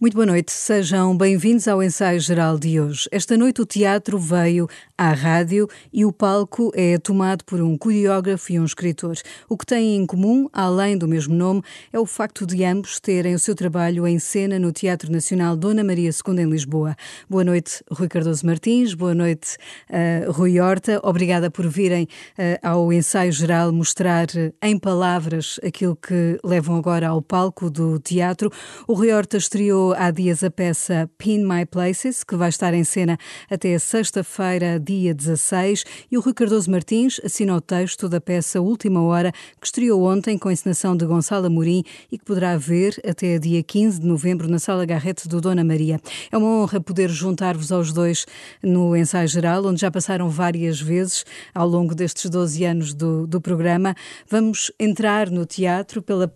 Muito boa noite, sejam bem-vindos ao ensaio geral de hoje. Esta noite o teatro veio à rádio e o palco é tomado por um coreógrafo e um escritor. O que têm em comum, além do mesmo nome, é o facto de ambos terem o seu trabalho em cena no Teatro Nacional Dona Maria II em Lisboa. Boa noite, Rui Cardoso Martins, boa noite, uh, Rui Horta. Obrigada por virem uh, ao ensaio geral mostrar uh, em palavras aquilo que levam agora ao palco do teatro. O Rui Horta estreou há dias a peça Pin My Places, que vai estar em cena até sexta-feira, dia 16, e o Rui Cardoso Martins assina o texto da peça Última Hora, que estreou ontem com a encenação de Gonçalo Amorim e que poderá ver até dia 15 de novembro na Sala Garrete do Dona Maria. É uma honra poder juntar-vos aos dois no ensaio geral, onde já passaram várias vezes ao longo destes 12 anos do, do programa. Vamos entrar no teatro pela,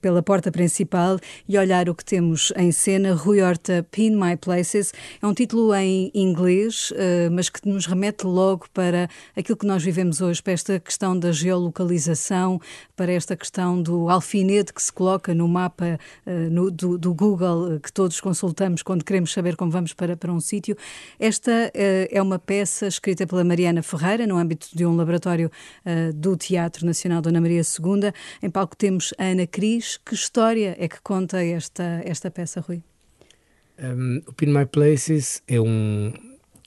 pela porta principal e olhar o que temos em cena cena Rui Horta Pin My Places. É um título em inglês, eh, mas que nos remete logo para aquilo que nós vivemos hoje, para esta questão da geolocalização, para esta questão do alfinete que se coloca no mapa eh, no, do, do, Google, eh, que todos consultamos quando queremos saber como vamos para, para um sítio. Esta é uma peça escrita pela Mariana Ferreira, no âmbito de um laboratório do Teatro Nacional Dona Maria II. Em palco temos a Ana Cris. Que história é que conta esta, esta peça, Rui? Um, o Pin My Places é, um,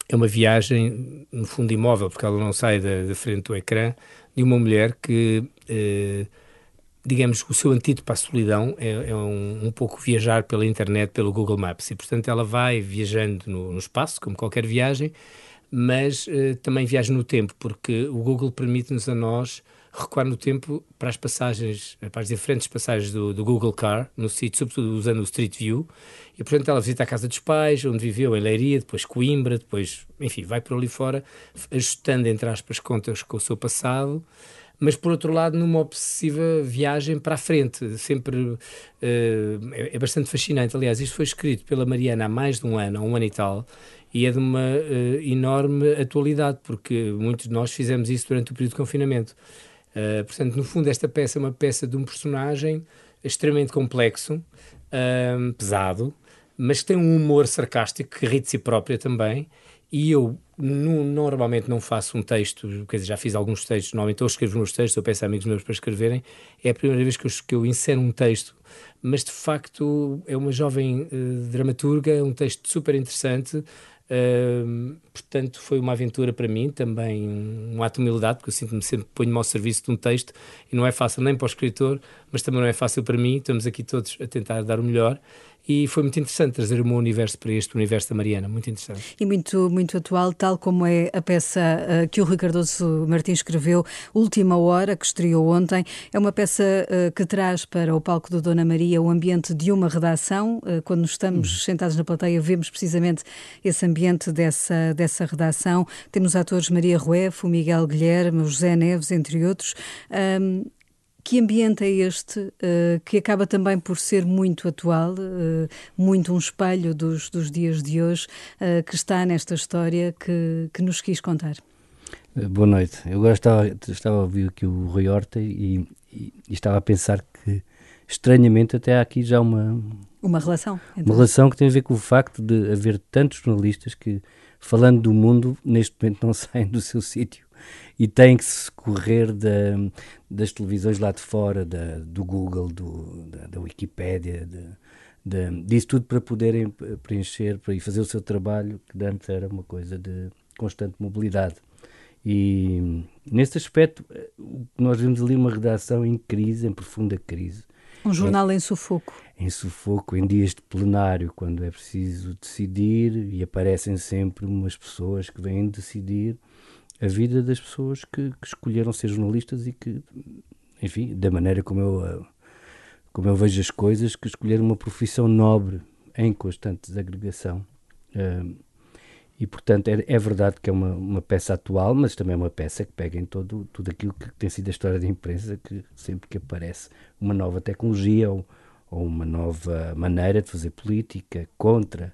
é uma viagem, no fundo, imóvel, porque ela não sai da, da frente do ecrã, de uma mulher que, eh, digamos, o seu antídoto para a solidão é, é um, um, pouco viajar pela internet, pelo Google Maps. E, portanto, ela vai viajando no, no espaço, como qualquer viagem, mas eh, também viaja no tempo, porque o Google permite-nos a nós recuar no tempo para as passagens, para as diferentes passagens do, do Google Car, no sítio, sobretudo usando o Street View, e portanto ela visita a casa dos pais, onde viveu em Leiria, depois Coimbra, depois, enfim, vai por ali fora, ajustando, entre aspas, contas com o seu passado, mas por outro lado numa obsessiva viagem para a frente, sempre uh, é, é, bastante fascinante. Aliás, isto foi escrito pela Mariana há mais de um ano, um ano e tal, e é de uma uh, enorme atualidade, porque muitos de nós fizemos isso durante o período de confinamento. Uh, portanto, no fundo, esta peça é uma peça de um personagem extremamente complexo, uh, pesado, mas que tem um humor sarcástico que ri de si própria também. E eu no, normalmente não faço um texto, quer dizer, já fiz alguns textos, normalmente eu escrevo meus textos, eu peço a amigos meus para escreverem. É a primeira vez que eu, que eu insero um texto, mas de facto é uma jovem uh, dramaturga, um texto super interessante, Portanto, foi uma aventura para mim, também um ato de humildade, porque eu sinto-me sempre ponho-me ao serviço de um texto e não é fácil nem para o escritor, mas também não é fácil para mim. Estamos aqui todos a tentar dar o melhor e foi muito interessante trazer o meu universo para este universo da Mariana, muito interessante. E muito, muito atual, tal como é a peça uh, que o Rui Cardoso Martins escreveu, Última Hora, que estreou ontem. É uma peça uh, que traz para o palco do Dona Maria o ambiente de uma redação. Uh, quando estamos uhum. sentados na plateia, vemos precisamente esse ambiente dessa, dessa redação. Temos atores Maria Rueff, o Miguel Guilherme, o José Neves, entre outros. Um, que ambiente é este, uh, que acaba também por ser muito atual, uh, muito um espelho dos, dos dias de hoje, uh, que está nesta história que, que nos quis contar? Boa noite. Eu agora estava, estava a ouvir aqui o Rui Horta e, e, e, estava a pensar que, estranhamente, até há aqui já uma... Uma relação. Então. Uma relação que tem a ver com o facto de haver tantos jornalistas que, falando do mundo, neste momento não saem do seu sítio e têm que se correr da, das televisões lá de fora, da, do Google, do, da, da Wikipédia, de, disso tudo para poderem preencher e fazer o seu trabalho, que antes era uma coisa de constante mobilidade. E nesse aspecto, nós vemos ali uma redação em crise, em profunda crise. Um jornal em, em sufoco. Em sufoco, em dias de plenário, quando é preciso decidir e aparecem sempre umas pessoas que vêm decidir a vida das pessoas que, que, escolheram ser jornalistas e que, enfim, da maneira como eu, como eu vejo as coisas, que escolheram uma profissão nobre em constante desagregação. E, portanto, é, é, verdade que é uma, uma peça atual, mas também é uma peça que pega em todo, tudo aquilo que tem sido a história da imprensa, que sempre que aparece uma nova tecnologia ou, ou uma nova maneira de fazer política contra,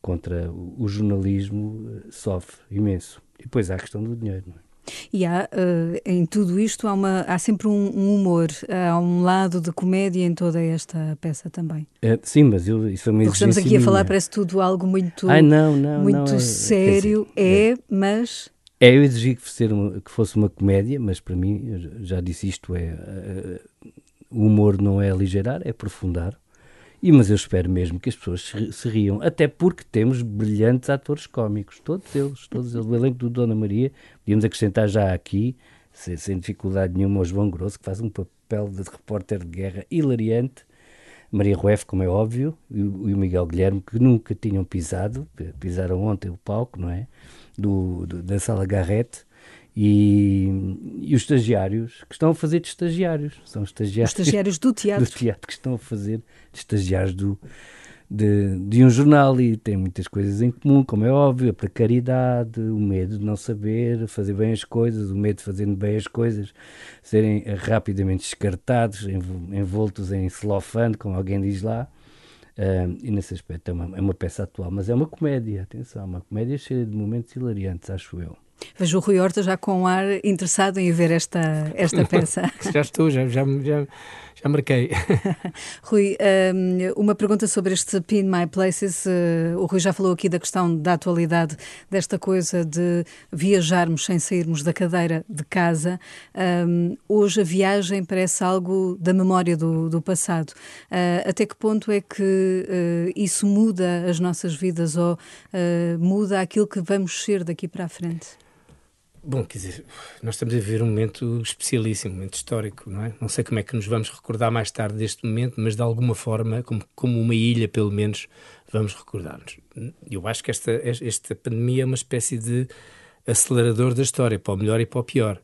contra o jornalismo, sofre imenso. E depois há a questão do dinheiro. Não é? E há, uh, em tudo isto, há, uma, há sempre um, um, humor, há um lado de comédia em toda esta peça também. É, sim, mas eu, isso é uma Porque estamos aqui minha. a falar, parece tudo algo muito, Ai, não, não, muito não, é, sério, dizer, é, é, mas... É, eu exigi que, fosse uma, que fosse uma comédia, mas para mim, já disse isto, é, uh, o humor não é aligeirar, é aprofundar. E, mas eu espero mesmo que as pessoas se, riam, até porque temos brilhantes atores cómicos, todos eles, todos eles. O elenco do Dona Maria, podíamos acrescentar já aqui, sem, sem dificuldade nenhuma, o João Grosso, que faz um papel de repórter de guerra hilariante. Maria Rueff, como é óbvio, e o, Miguel Guilherme, que nunca tinham pisado, pisaram ontem o palco, não é? Do, do da Sala Garrett e, e, os estagiários que estão a fazer de estagiários. São estagiários, os estagiários do teatro. do teatro que estão a fazer de estagiários do, de, de um jornal e têm muitas coisas em comum, como é óbvio, a precariedade, o medo de não saber fazer bem as coisas, o medo de fazer bem as coisas, serem rapidamente descartados, envoltos em celofane, como alguém diz lá. E nesse aspecto é uma, é uma peça atual, mas é uma comédia, atenção, uma comédia cheia de momentos hilariantes, acho eu. Vejo o Rui Horta já com ar interessado em ver esta, esta peça. já estou, já, já, já, já marquei. Rui, hum, uma pergunta sobre este Pin My Places. Eh, o Rui já falou aqui da questão da atualidade, desta coisa de viajarmos sem sairmos da cadeira de casa. Hum, hoje a viagem parece algo da memória do, do passado. Eh, até que ponto é que eh, isso muda as nossas vidas ou muda aquilo que vamos ser daqui para a frente? Bom, quer dizer, nós estamos a viver um momento especialíssimo, um momento histórico, não é? Não sei como é que nos vamos recordar mais tarde deste momento, mas de alguma forma, como, como uma ilha, pelo menos, vamos recordar-nos. Eu acho que esta, esta pandemia é uma espécie de acelerador da história, para o melhor e para o pior.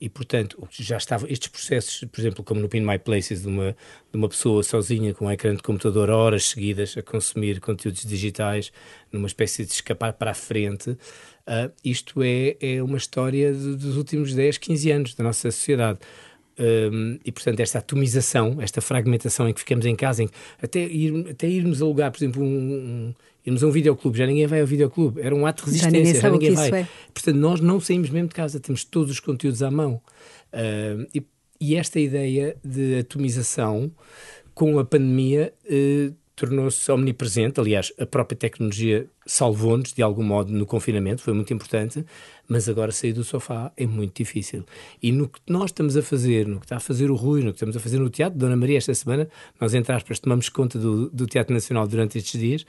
E, portanto, já estava estes processos, por exemplo, como no Pin My Places, de uma, de uma pessoa sozinha com um ecrã de computador horas seguidas a consumir conteúdos digitais, numa espécie de escapar para a frente, uh, isto é, é uma história de, dos últimos 10, 15 anos da nossa sociedade. Um, e portanto esta atomização, esta fragmentação em que ficamos em casa, em até, ir, até irmos alugar, por exemplo, um, um, irmos a um videoclube, já ninguém vai ao videoclube, era um ato de resistência, já ninguém, já ninguém vai. É. Portanto, nós não saímos mesmo de casa, temos todos os conteúdos à mão. Uh, e, e, esta ideia de atomização com a pandemia uh, tornou-se omnipresente. Aliás, a própria tecnologia salvou-nos de algum modo no confinamento, foi muito importante, mas agora sair do sofá é muito difícil. E no que nós estamos a fazer, no que está a fazer o Rui, no que estamos a fazer no teatro, Dona Maria, esta semana, nós, entre aspas, tomamos conta do, do Teatro Nacional durante estes dias,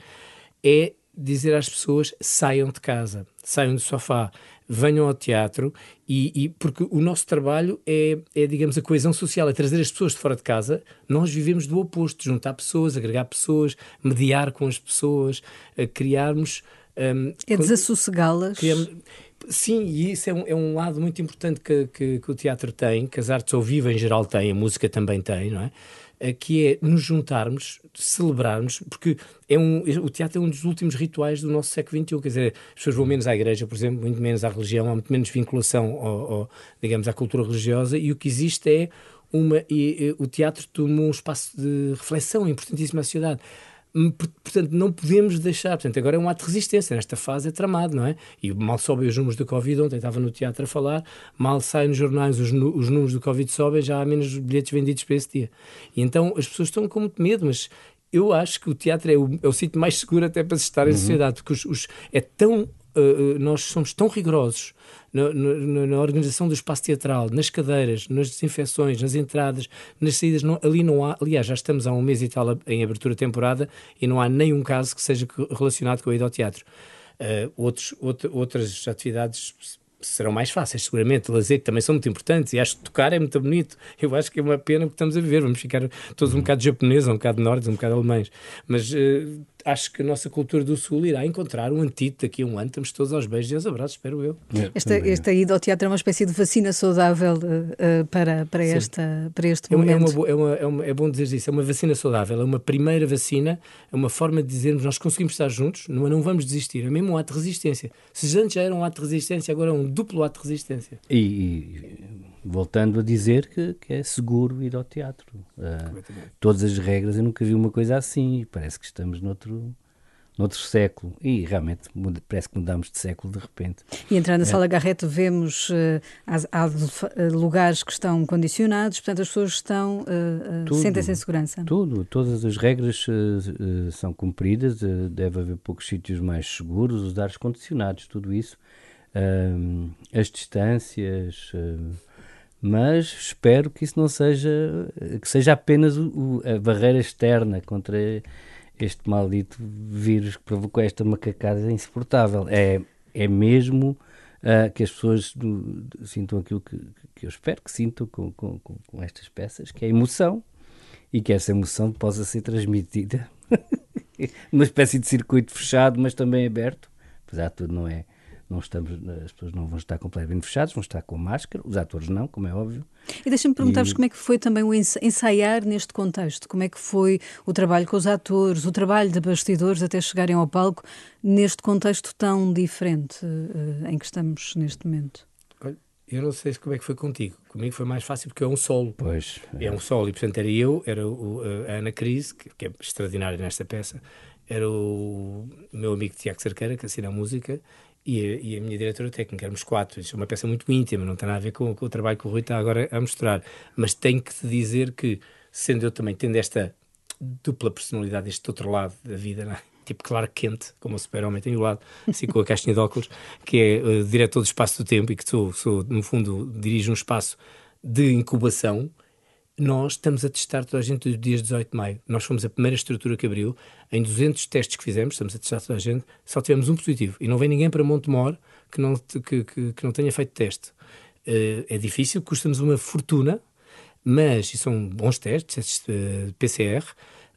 é dizer às pessoas saiam de casa, saiam do sofá, venham ao teatro e, e, porque o nosso trabalho é, é, digamos, a coesão social, é trazer as pessoas de fora de casa. Nós vivemos do oposto, juntar pessoas, agregar pessoas, mediar com as pessoas, criarmos. Um, é desassossegá-las. Sim, e isso é um, é um lado muito importante que, que, que, o teatro tem, que as artes ao vivo em geral têm, a música também tem, não é? Eh, que é nos juntarmos, celebrarmos, porque é um, o teatro é um dos últimos rituais do nosso século XXI, quer dizer, as pessoas vão menos à igreja, por exemplo, muito menos à religião, há muito menos vinculação, ao, ao, digamos, à cultura religiosa, e o que existe é uma... E, e, o teatro toma um espaço de reflexão importantíssimo à sociedade. Hum, portanto, não podemos deixar. Portanto, agora é um ato de resistência. Nesta fase é tramado, não é? E mal sobem os números do Covid. Ontem estava no teatro a falar. Mal saem nos jornais os, os números do Covid sobem, já há menos bilhetes vendidos para esse dia. E então as pessoas estão com muito medo, mas eu acho que o teatro é o, é o sítio mais seguro até para se estar em uhum. sociedade, porque os, os, é tão uh, nós somos tão rigorosos na, na, na, organização do espaço teatral, nas cadeiras, nas desinfecções, nas entradas, nas saídas. Não, ali não há, aliás, já estamos há um mês e tal em abertura temporada e não há nenhum caso que seja relacionado com a ida ao teatro. Uh, outros, outra, outras atividades serão mais fáceis, seguramente. Lazer, também são muito importantes, e acho que tocar é muito bonito. Eu acho que é uma pena que estamos a viver. Vamos ficar todos um bocado japoneses, um bocado nórdicos, um bocado alemães. Mas uh, acho que a nossa cultura do Sul irá encontrar um antídoto daqui a um ano. Estamos todos aos beijos e aos abraços, espero eu. É, esta, esta ida ao teatro é uma espécie de vacina saudável uh, para, para, esta, para este é, momento. É, uma, é, uma, é, uma, é bom dizer isso, é uma vacina saudável, é uma primeira vacina, é uma forma de dizermos nós conseguimos estar juntos, não, não vamos desistir, é mesmo um ato de resistência. Se antes já era um ato de resistência, agora é um duplo ato de resistência. E, e voltando a dizer que, que, é seguro ir ao teatro. Uh, todas as regras, eu nunca vi uma coisa assim, parece que estamos noutro noutro século e realmente muda, parece que mudamos de século de repente. E entrar na é. sala Garrett vemos uh, há, há, lugares que estão condicionados, portanto as pessoas estão uh, sentem-se em segurança. Tudo, todas as regras uh, são cumpridas, deve haver poucos sítios mais seguros, os ares condicionados, tudo isso, as distâncias mas espero que isso não seja que seja apenas o, a barreira externa contra este maldito vírus que provocou esta macacada insuportável. É, é mesmo uh, que as pessoas do, sintam aquilo que, que eu espero que sintam com, com, com, estas peças, que é emoção, e que essa emoção possa ser transmitida numa espécie de circuito fechado, mas também aberto, apesar de tudo não é não estamos, as pessoas não vão estar completamente fechadas, vão estar com máscara, os atores não, como é óbvio. E deixa-me perguntar-vos e... como é que foi também o ensaiar neste contexto, como é que foi o trabalho com os atores, o trabalho de bastidores até chegarem ao palco neste contexto tão diferente uh, em que estamos neste momento. Eu não sei como é que foi contigo. Comigo foi mais fácil porque é um solo. Pois. É, é um solo. E, portanto, era eu, era o, a Ana Cris, que, que é extraordinária nesta peça, era o meu amigo Tiago Cerqueira, que assina a música, e a, e a, minha diretora técnica, éramos quatro. Isso é uma peça muito íntima, não tem nada a ver com, com o trabalho que o Rui está agora a mostrar. Mas tenho que te dizer que, sendo eu também tendo esta dupla personalidade, este outro lado da vida, não é? tipo Clark Kent, como o super-homem tem o lado, assim com a caixinha de óculos, que é uh, diretor do espaço do tempo e que sou, sou, no fundo, dirijo um espaço de incubação nós estamos a testar toda a gente dos dias 18 de maio. Nós fomos a primeira estrutura que abriu. Em 200 testes que fizemos, estamos a testar toda a gente, só tivemos um positivo. E não vem ninguém para Montemor que não, que, que, que não tenha feito teste. Uh, é difícil, custa-nos uma fortuna, mas, e são bons testes, testes uh, PCR,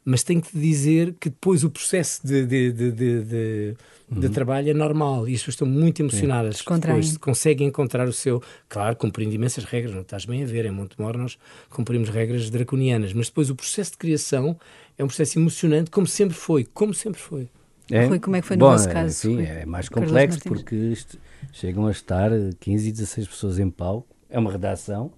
mas tenho que dizer que depois o processo de, de, de, de, uhum. de trabalho é normal e as pessoas estão muito emocionadas. Depois conseguem encontrar o seu. Claro, cumprindo imensas regras, não estás bem a ver, em Montemor nós cumprimos regras draconianas, mas depois o processo de criação é um processo emocionante, como sempre foi, como sempre foi. É? Rui, como é que foi no Bom, vosso caso? Sim, é mais complexo porque isto, chegam a estar 15 e 16 pessoas em palco, é uma redação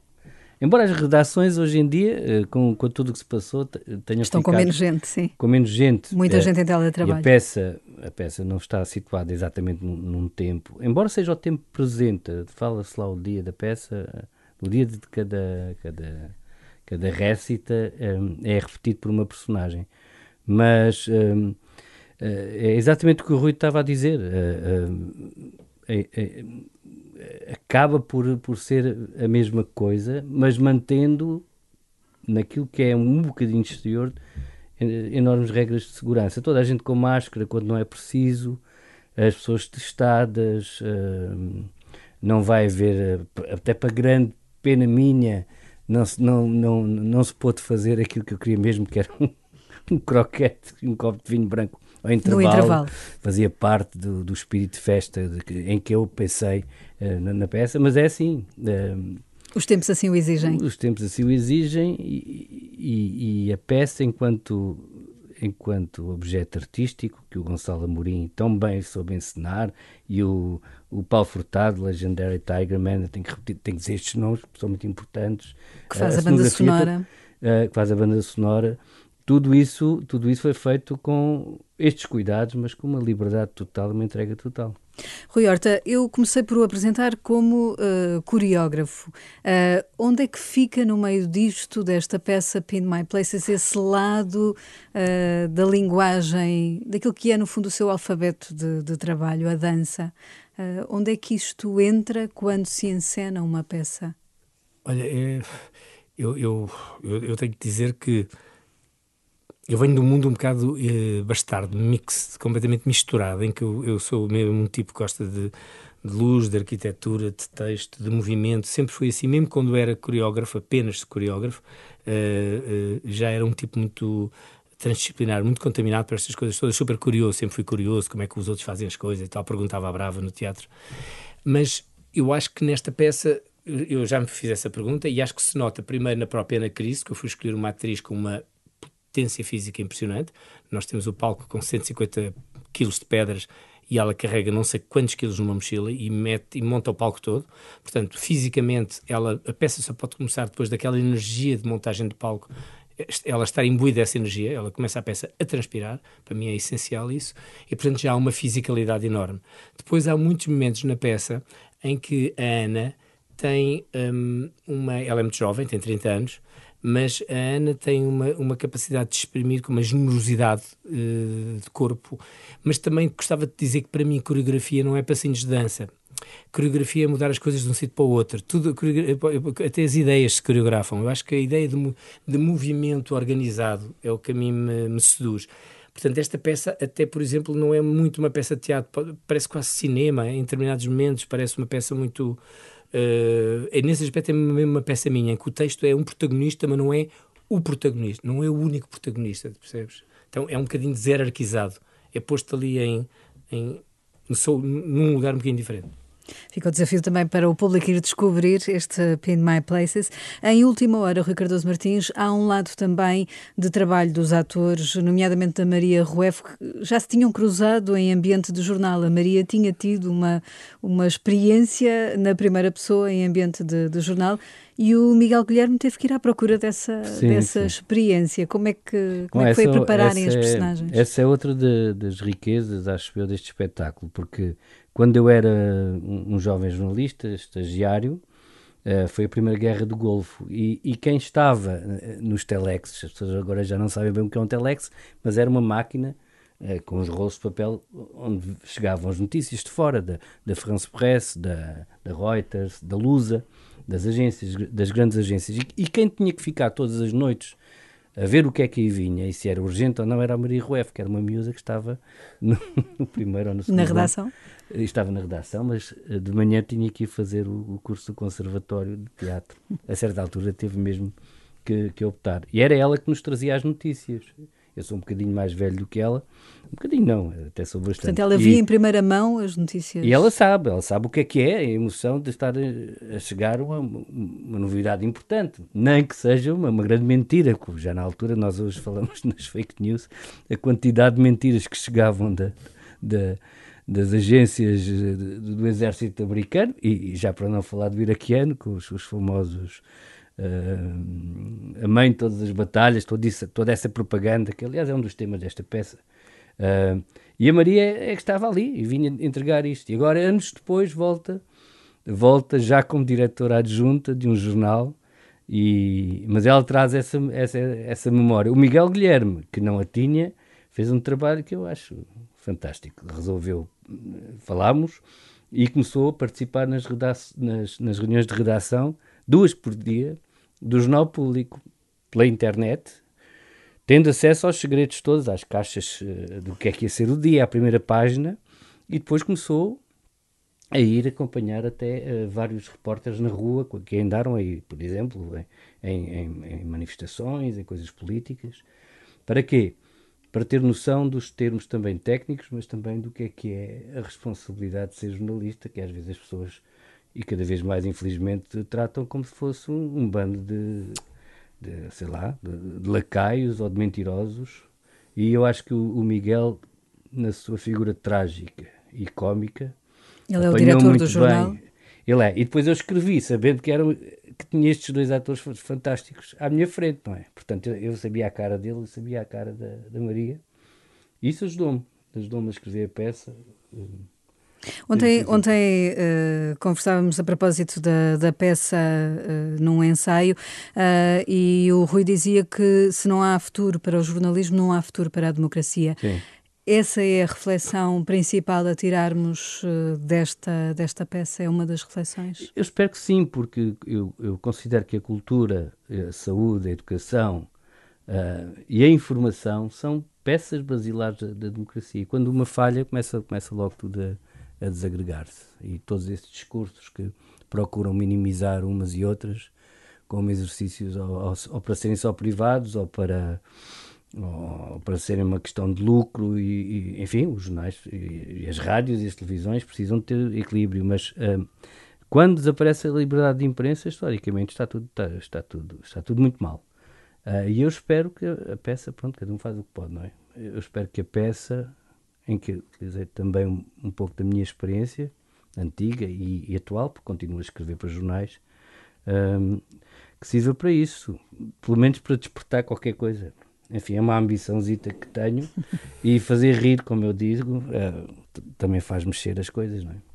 Embora as redações hoje em dia, eh, com, com tudo o que se passou, tenham Estão com menos gente, sim. Com menos gente. Muita é, gente em teletrabalho. E a peça, a peça não está situada exatamente num, num tempo, embora seja o tempo presente, fala-se lá o dia da peça, o dia de cada, cada, cada récita é, é repetido por uma personagem. Mas é exatamente o que o Rui estava a dizer. É, acaba por, por ser a mesma coisa, mas mantendo naquilo que é um bocadinho exterior enormes regras de segurança. Toda a gente com máscara quando não é preciso, as pessoas testadas, uh, não vai haver, até para grande pena minha, não se, não, não, não se pôde fazer aquilo que eu queria mesmo, que era um, um croquete e um copo de vinho branco ao intervalo, intervalo. fazia parte do, do espírito de festa de em que eu pensei na, na, peça, mas é assim. Uh, os tempos assim o exigem. Os tempos assim o exigem e, e, e, a peça, enquanto, enquanto objeto artístico, que o Gonçalo Amorim tão bem soube encenar, e o, o Paulo Furtado, Legendary Tiger Man, tem que, repetir, tem que dizer estes nomes, que são muito importantes. Que faz a, a banda sonora. Uh, que faz a banda sonora tudo isso, tudo isso foi feito com estes cuidados, mas com uma liberdade total, uma entrega total. Rui Horta, eu comecei por o apresentar como uh, coreógrafo. Uh, onde é que fica no meio disto, desta peça Pin My Places, esse lado uh, da linguagem, daquilo que é no fundo o seu alfabeto de, de trabalho, a dança? onde é que isto entra quando se encena uma peça? Olha, eu, eu, eu, eu tenho que dizer que eu venho de um mundo um bocado eh, bastardo, mix, completamente misturado, em que eu, eu sou mesmo um tipo que gosta de, de, luz, de arquitetura, de texto, de movimento. Sempre foi assim, mesmo quando era coreógrafo, apenas coreógrafo, eh, eh, já era um tipo muito transdisciplinar, muito contaminado por estas coisas todas, super curioso, sempre fui curioso como é que os outros fazem as coisas e tal, perguntava à brava no teatro. Mas eu acho que nesta peça eu já me fiz essa pergunta e acho que se nota primeiro na própria Ana Cris, que eu fui escolher uma atriz com uma potência física impressionante. Nós temos o palco com 150 quilos de pedras e ela carrega não sei quantos quilos numa mochila e, mete, e monta o palco todo. Portanto, fisicamente, ela, a peça só pode começar depois daquela energia de montagem de palco ela estar imbuída dessa energia, ela começa a peça a transpirar, para mim é essencial isso, e portanto já há uma fisicalidade enorme. Depois há muitos momentos na peça em que a Ana tem um, uma. Ela é muito jovem, tem 30 anos, mas a Ana tem uma, uma capacidade de exprimir com uma generosidade uh, de corpo. Mas também gostava de dizer que para mim coreografia não é passinhos de dança. Coreografia é mudar as coisas de um sítio para o outro. Tudo, até as ideias se coreografam. Eu acho que a ideia de, de movimento organizado é o que a mim me, me seduz. Portanto, esta peça, até por exemplo, não é muito uma peça de teatro, parece quase cinema, em determinados momentos, parece uma peça muito Uh, nesse aspecto é mesmo uma peça minha, em que o texto é um protagonista, mas não é o protagonista, não é o único protagonista, percebes? Então é um bocadinho desarquizado, é posto ali em, em, num lugar um bocadinho diferente. Fica o desafio também para o público ir descobrir este Pin My Places. Em última hora, o Ricardo Martins, há um lado também de trabalho dos atores, nomeadamente da Maria Rueff, que já se tinham cruzado em ambiente de jornal. A Maria tinha tido uma, uma experiência na primeira pessoa em ambiente de, de jornal e o Miguel Guilherme teve que ir à procura dessa, sim, dessa sim. experiência. Como é que, como é que foi a prepararem as é- personagens? É, essa é outra de, das riquezas, acho eu, deste espetáculo, porque quando eu era um jovem jornalista, estagiário, uh, foi a primeira guerra do Golfo. E, e, quem estava eh, nos telexes, as pessoas agora já não sabem bem o que é um telex, mas era uma máquina uh, com os rolos de papel onde chegavam as notícias de fora, da, da France Press, da, da Reuters, da Lusa, das agências, das grandes agências. E, e quem tinha que ficar todas as noites a ver o que é que aí vinha e se era urgente ou não era a Maria Rueff, que era uma miúda que estava no, no primeiro ou no segundo. Na redação? Ano. Estava na redação, mas eh, de manhã tinha que ir fazer o, o curso do Conservatório de Teatro. A certa altura teve mesmo que, que optar. E era ela que nos trazia as notícias. Eu sou um bocadinho mais velho do que ela, um bocadinho não, até sou bastante. Portanto, ela via e, em primeira mão as notícias. E ela sabe, ela sabe o que é que é a emoção de estar a chegar uma, uma novidade importante, nem que seja uma, uma grande mentira, como já na altura nós hoje falamos nas fake news, a quantidade de mentiras que chegavam da, da das agências do exército americano, e já para não falar do iraquiano, com os, os famosos uh, a mãe de todas as batalhas, toda, isso, toda essa propaganda, que aliás é um dos temas desta peça, Uh, e a Maria é que estava ali e vinha entregar isto. E agora, anos depois, volta, volta já como diretora adjunta de um jornal, e, mas ela traz essa, essa, essa memória. O Miguel Guilherme, que não a tinha, fez um trabalho que eu acho fantástico. Resolveu, falámos, e começou a participar nas, nas, nas reuniões de redação, duas por dia, do Jornal Público, pela internet, tendo acesso aos segredos todos, às caixas uh, do que é que ia ser o dia, à primeira página, e depois começou a ir acompanhar até uh, vários repórteres na rua que andaram aí, por exemplo, em, em, em, manifestações, em coisas políticas. Para quê? Para ter noção dos termos também técnicos, mas também do que é que é a responsabilidade de ser jornalista, que às vezes as pessoas, e cada vez mais infelizmente, tratam como se fosse um, um bando de de, sei lá, de, de, lacaios ou de mentirosos. E eu acho que o, o Miguel, na sua figura trágica e cómica, ele é o diretor do jornal. Bem. Ele é. E depois eu escrevi, sabendo que, era, que tinha estes dois atores fantásticos à minha frente, não é? Portanto, eu, eu sabia a cara dele, eu sabia a cara da, da Maria. E isso ajudou-me. Ajudou-me a escrever a peça. Ontem, ontem uh, conversávamos a propósito da, da peça uh, num ensaio uh, e o Rui dizia que se não há futuro para o jornalismo, não há futuro para a democracia. Sim. Essa é a reflexão principal a tirarmos desta, desta peça? É uma das reflexões? Eu espero que sim, porque eu, eu considero que a cultura, a saúde, a educação e a informação são peças basilares da, da democracia. Quando uma falha, começa, começa logo tudo a a desagregar-se. E todos esses discursos que procuram minimizar umas e outras como exercícios ou, ou, ou para serem só privados ou para ou para serem uma questão de lucro e, e enfim, os jornais e, e, as rádios e as televisões precisam ter equilíbrio, mas uh, quando desaparece a liberdade de imprensa, historicamente está tudo, está, está tudo, está tudo muito mal. Uh, e eu espero que a peça, pronto, cada um faz o que pode, não é? Eu espero que a peça em que utilizei também um, um pouco da minha experiência antiga e, e, atual, porque continuo a escrever para jornais, um, que sirva para isso, pelo menos para despertar qualquer coisa. Enfim, é uma ambiçãozita que tenho e fazer rir, como eu digo, é, também faz mexer as coisas, não é?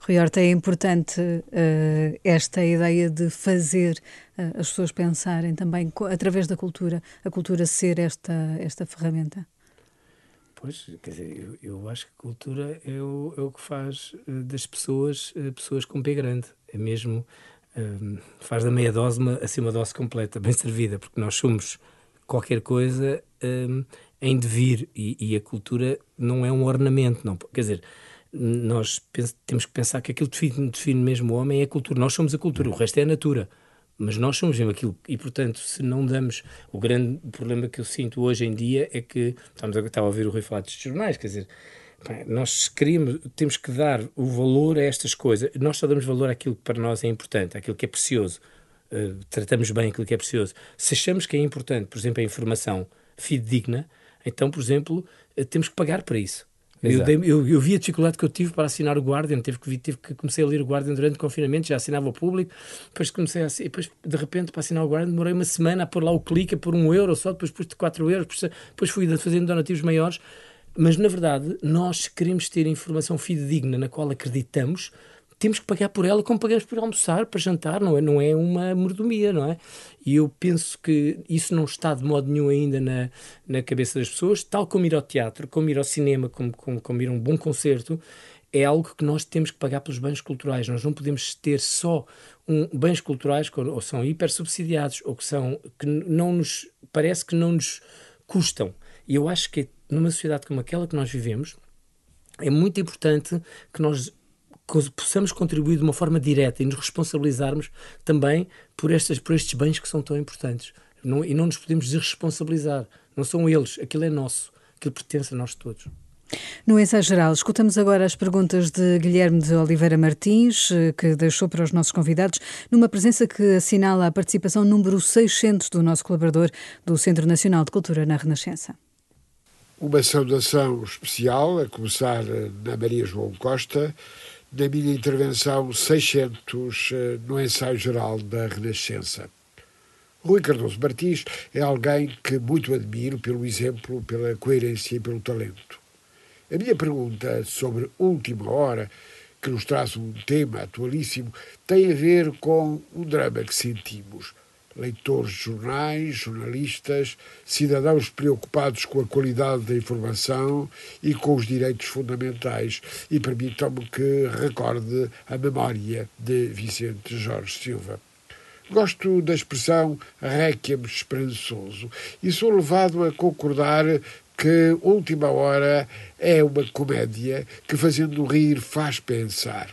Rui Horta, é importante uh, esta ideia de fazer uh, as pessoas pensarem também através da cultura, a cultura ser esta, esta ferramenta. Pois, quer dizer, eu, eu acho que a cultura é o, é o que faz uh, das pessoas pessoas com pé grande. É mesmo, faz da meia dose uma, assim uma dose completa, bem servida, porque nós somos qualquer coisa em devir e, e a cultura não é um ornamento, não. Quer dizer, nós temos que pensar que aquilo que define, define mesmo o homem é a cultura. Nós somos a cultura, o resto é a natura. Mas nós somos mesmo aquilo. E, portanto, se não damos. O grande problema que eu sinto hoje em dia é que. Estamos a, estava a ouvir o Rui falar dos jornais, quer dizer. Nós queremos, temos que dar o valor a estas coisas. Nós só damos valor àquilo que para nós é importante, àquilo que é precioso. Uh, tratamos bem aquilo que é precioso. Se achamos que é importante, por exemplo, a informação fidedigna, então, por exemplo, uh, temos que pagar para isso. Eu, eu, eu, vi a dificuldade que eu tive para assinar o Guardian, tive que, tive que comecei a ler o Guardian durante o confinamento, já assinava o público, depois comecei a depois de repente para assinar o Guardian demorei uma semana a pôr lá o clique, a pôr um euro só, depois pus de 4 euros, depois fui fazendo donativos maiores, mas na verdade nós queremos ter informação fidedigna na qual acreditamos, temos que pagar por ela como pagamos por almoçar, para jantar, não é, não é uma mordomia, não é? E eu penso que isso não está de modo nenhum ainda na, na cabeça das pessoas, tal como ir ao teatro, como ir ao cinema, como, como, como ir a um bom concerto, é algo que nós temos que pagar pelos bens culturais. Nós não podemos ter só um, bens culturais que ou são hiper subsidiados ou que são que não nos parece que não nos custam. E eu acho que numa sociedade como aquela que nós vivemos é muito importante que nós possamos contribuir de uma forma direta e nos responsabilizarmos também por, estas, por estes bens que são tão importantes. Não, e não nos podemos desresponsabilizar. Não são eles, aquilo é nosso, aquilo pertence a nós todos. No ensaio geral, escutamos agora as perguntas de Guilherme de Oliveira Martins, eh, que deixou para os nossos convidados, numa presença que assinala a participação número 600 do nosso colaborador do Centro Nacional de Cultura na Renascença. Uma saudação especial, a começar eh, na Maria João Costa, na minha intervenção 600 eh, no ensaio geral da Renascença. Rui Cardoso Martins é alguém que muito admiro pelo exemplo, pela coerência e pelo talento. A minha pergunta sobre Última Hora, que nos traz um tema atualíssimo, tem a ver com o drama que sentimos leitores de jornais, jornalistas, cidadãos preocupados com a qualidade da informação e com os direitos fundamentais. E permitam-me que recorde a memória de Vicente Jorge Silva. Gosto da expressão requiem esperançoso e sou levado a concordar que Última Hora é uma comédia que, fazendo rir, faz pensar.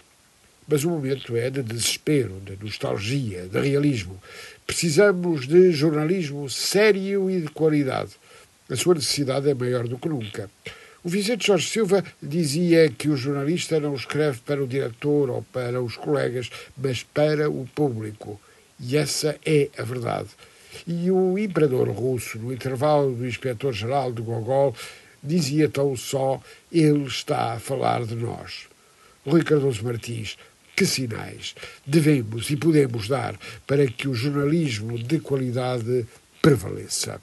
Mas o momento é de desespero, de nostalgia, de realismo. Precisamos de jornalismo sério e de qualidade. A sua necessidade é maior do que nunca. O Vicente Jorge Silva dizia que o jornalista não escreve para o diretor ou para os colegas, mas para o público. E essa é a verdade. E o imperador russo, no intervalo do inspetor-geral de Gogol, dizia tão só: ele está a falar de nós. Rui Cardoso Martins que sinais devemos e podemos dar para que o jornalismo de qualidade prevaleça?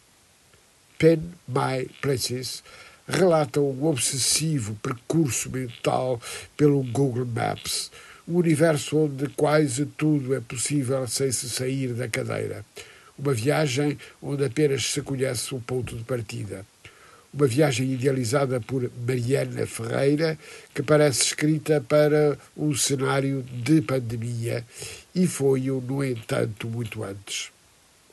Pen My Places relata um obsessivo percurso mental pelo Google Maps, um universo onde quase tudo é possível sem se sair da cadeira. Uma viagem onde apenas se conhece o ponto de partida uma viagem idealizada por Mariana Ferreira, que parece escrita para um cenário de pandemia e foi-o, no entanto, muito antes.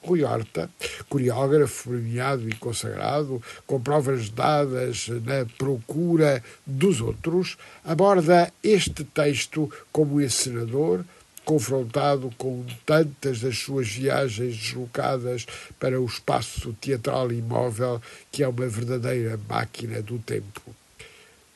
Rui Horta, coreógrafo premiado e consagrado, com provas dadas na procura dos outros, aborda este texto como encenador, confrontado com tantas das suas viagens deslocadas para o espaço teatral imóvel, que é uma verdadeira máquina do tempo.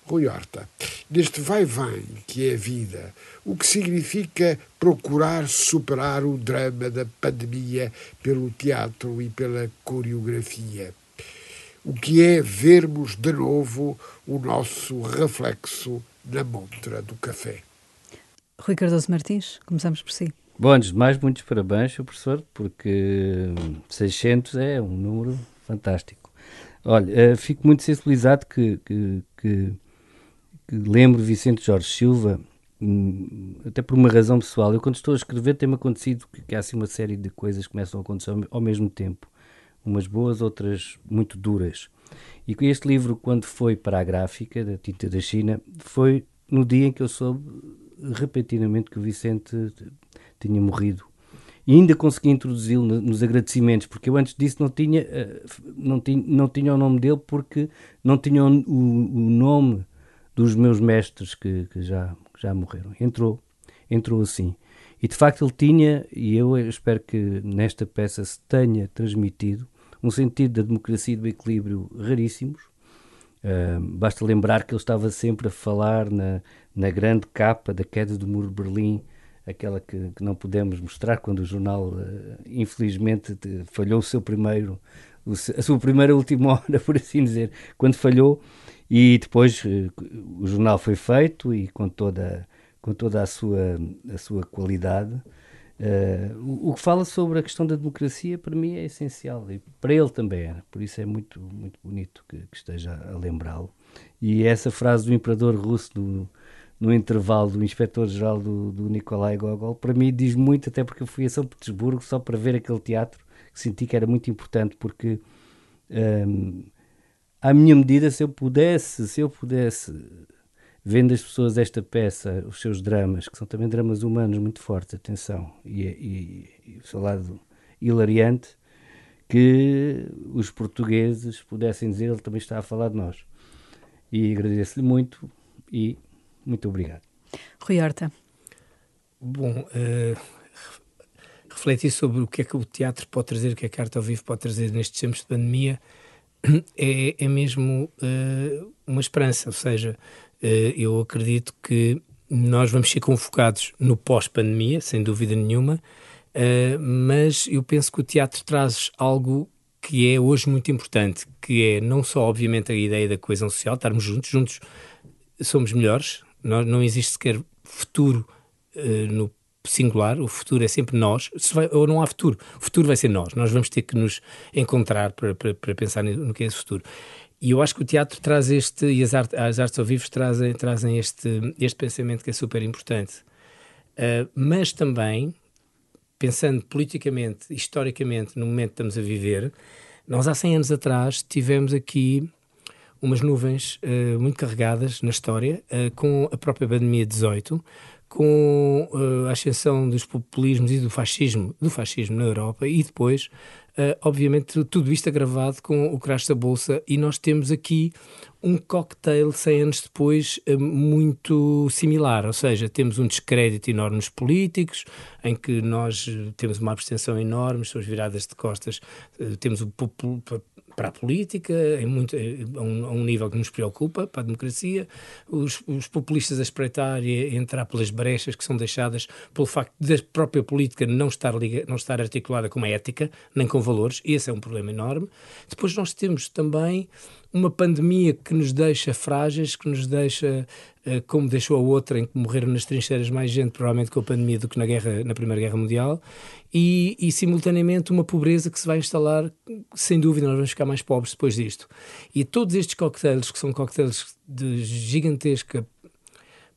Rui Horta, neste vai-vem que é a vida, o que significa procurar superar o drama da pandemia pelo teatro e pela coreografia. O que é vermos de novo o nosso reflexo na montra do café. Rui Cardoso Martins, começamos por si. Bom, antes de mais, muitos parabéns, professor, porque 600 é um número fantástico. Olha, uh, fico muito sensibilizado que, que, que, que lembro Vicente Jorge Silva, um, até por uma razão pessoal. Eu, quando estou a escrever, tem-me acontecido que, que há assim uma série de coisas que começam a acontecer ao, ao mesmo tempo. Umas boas, outras muito duras. E este livro, quando foi para a gráfica da Tinta da China, foi no dia em que eu soube repentinamente que o Vicente tinha morrido. E ainda consegui introduzi-lo nos agradecimentos, porque eu antes disso não tinha, eh, não tinha, não tinha o nome dele, porque não tinha o, o nome dos meus mestres que, que, já, que já morreram. Entrou, entrou assim. E de facto ele tinha, e eu espero que nesta peça se tenha transmitido, um sentido da democracia e do equilíbrio raríssimos. Uh, basta lembrar que ele estava sempre a falar na, na grande capa da queda do muro de Berlim, aquela que, que não pudemos mostrar quando o jornal, uh, infelizmente, falhou o seu primeiro, a sua primeira última hora, por assim dizer, quando falhou, e depois uh, o jornal foi feito e com toda, com toda a, sua, a sua qualidade. Uh, o, o, que fala sobre a questão da democracia para mim é essencial e para ele também era, por isso é muito, muito bonito que, que esteja a lembrá-lo. E essa frase do imperador russo no intervalo do inspetor-geral do, do Gogol, para mim diz muito, até porque eu fui a São Petersburgo só para ver aquele teatro, que senti que era muito importante, porque um, à minha medida, se eu pudesse, se eu pudesse vendo as pessoas esta peça, os seus dramas, que são também dramas humanos muito fortes, atenção, e, e, e o seu lado hilariante, que os portugueses pudessem dizer, ele também está a falar de nós. E agradeço-lhe muito e muito obrigado. Rui Horta. Bom, uh, refletir sobre o que é que o teatro pode trazer, o que é que a arte ao vivo pode trazer nestes tempos de pandemia, é, é mesmo uh, uma esperança, ou seja, eh, eu acredito que nós vamos ser convocados no pós-pandemia, sem dúvida nenhuma, mas eu penso que o teatro traz algo que é hoje muito importante, que é não só, obviamente, a ideia da coesão social, estarmos juntos, juntos somos melhores, não, não existe sequer futuro uh, no singular, o futuro é sempre nós, vai, ou não há futuro, o futuro vai ser nós, nós vamos ter que nos encontrar para, para, para pensar no que é esse futuro. E eu acho que o teatro traz este, e as, art, as artes ao vivo trazem, trazem este, este pensamento que é super importante. Uh, mas também, pensando politicamente, historicamente, no momento que estamos a viver, nós há 100 anos atrás tivemos aqui umas nuvens uh, muito carregadas na história, uh, com a própria pandemia 18, com uh, a ascensão dos populismos e do fascismo, do fascismo na Europa e depois obviamente, tudo isto agravado com o crash da Bolsa, e nós temos aqui um cocktail 100 anos depois uh, muito similar, ou seja, temos um descrédito enorme nos políticos, em que nós uh, temos uma abstenção enorme, pessoas viradas de costas, temos o para a política, em muito, a, um, a um nível que nos preocupa, para a democracia, os, os populistas a espreitar e a entrar pelas brechas que são deixadas pelo facto da própria política não estar, liga, não estar articulada com a ética, nem com valores, esse é um problema enorme. Depois nós temos também uma pandemia que nos deixa frágeis, que nos deixa, uh, como deixou a outra, em que morreram nas trincheiras mais gente, provavelmente com a pandemia, do que na, guerra, na Primeira Guerra Mundial, e, e, simultaneamente uma pobreza que se vai instalar, sem dúvida, nós vamos ficar mais pobres depois disto. E todos estes coquetéis, que são coquetéis de gigantesca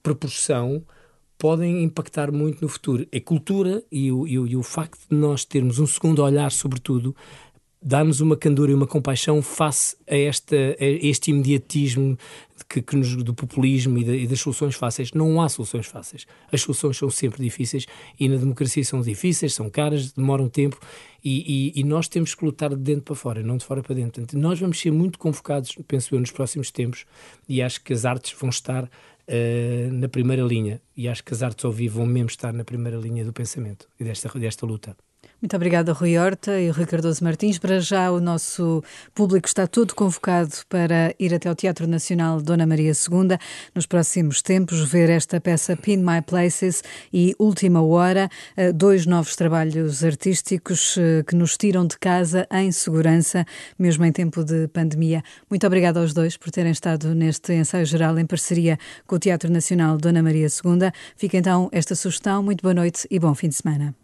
proporção, podem impactar muito no futuro. A cultura e o, e o, e o facto de nós termos um segundo olhar sobre dá-nos uma candura e uma compaixão face a, esta, a este imediatismo que, que nos, do populismo e, de, e, das soluções fáceis. Não há soluções fáceis. As soluções são sempre difíceis e na democracia são difíceis, são caras, demoram tempo e, e, e nós temos que lutar de dentro para fora, não de fora para dentro. Portanto, nós vamos ser muito convocados, penso eu, nos próximos tempos e acho que as artes vão estar uh, na primeira linha e acho que as artes ao vivo vão mesmo estar na primeira linha do pensamento e desta, desta luta. Muito obrigada, Rui Horta e Rui Cardoso Martins. Para já, o nosso público está todo convocado para ir até ao Teatro Nacional Dona Maria II nos próximos tempos, ver esta peça Pin My Places e Última Hora, eh, dois novos trabalhos artísticos eh, que nos tiram de casa em segurança, mesmo em tempo de pandemia. Muito obrigada aos dois por terem estado neste ensaio geral em parceria com o Teatro Nacional Dona Maria II. Fica então esta sugestão. Muito boa noite e bom fim de semana.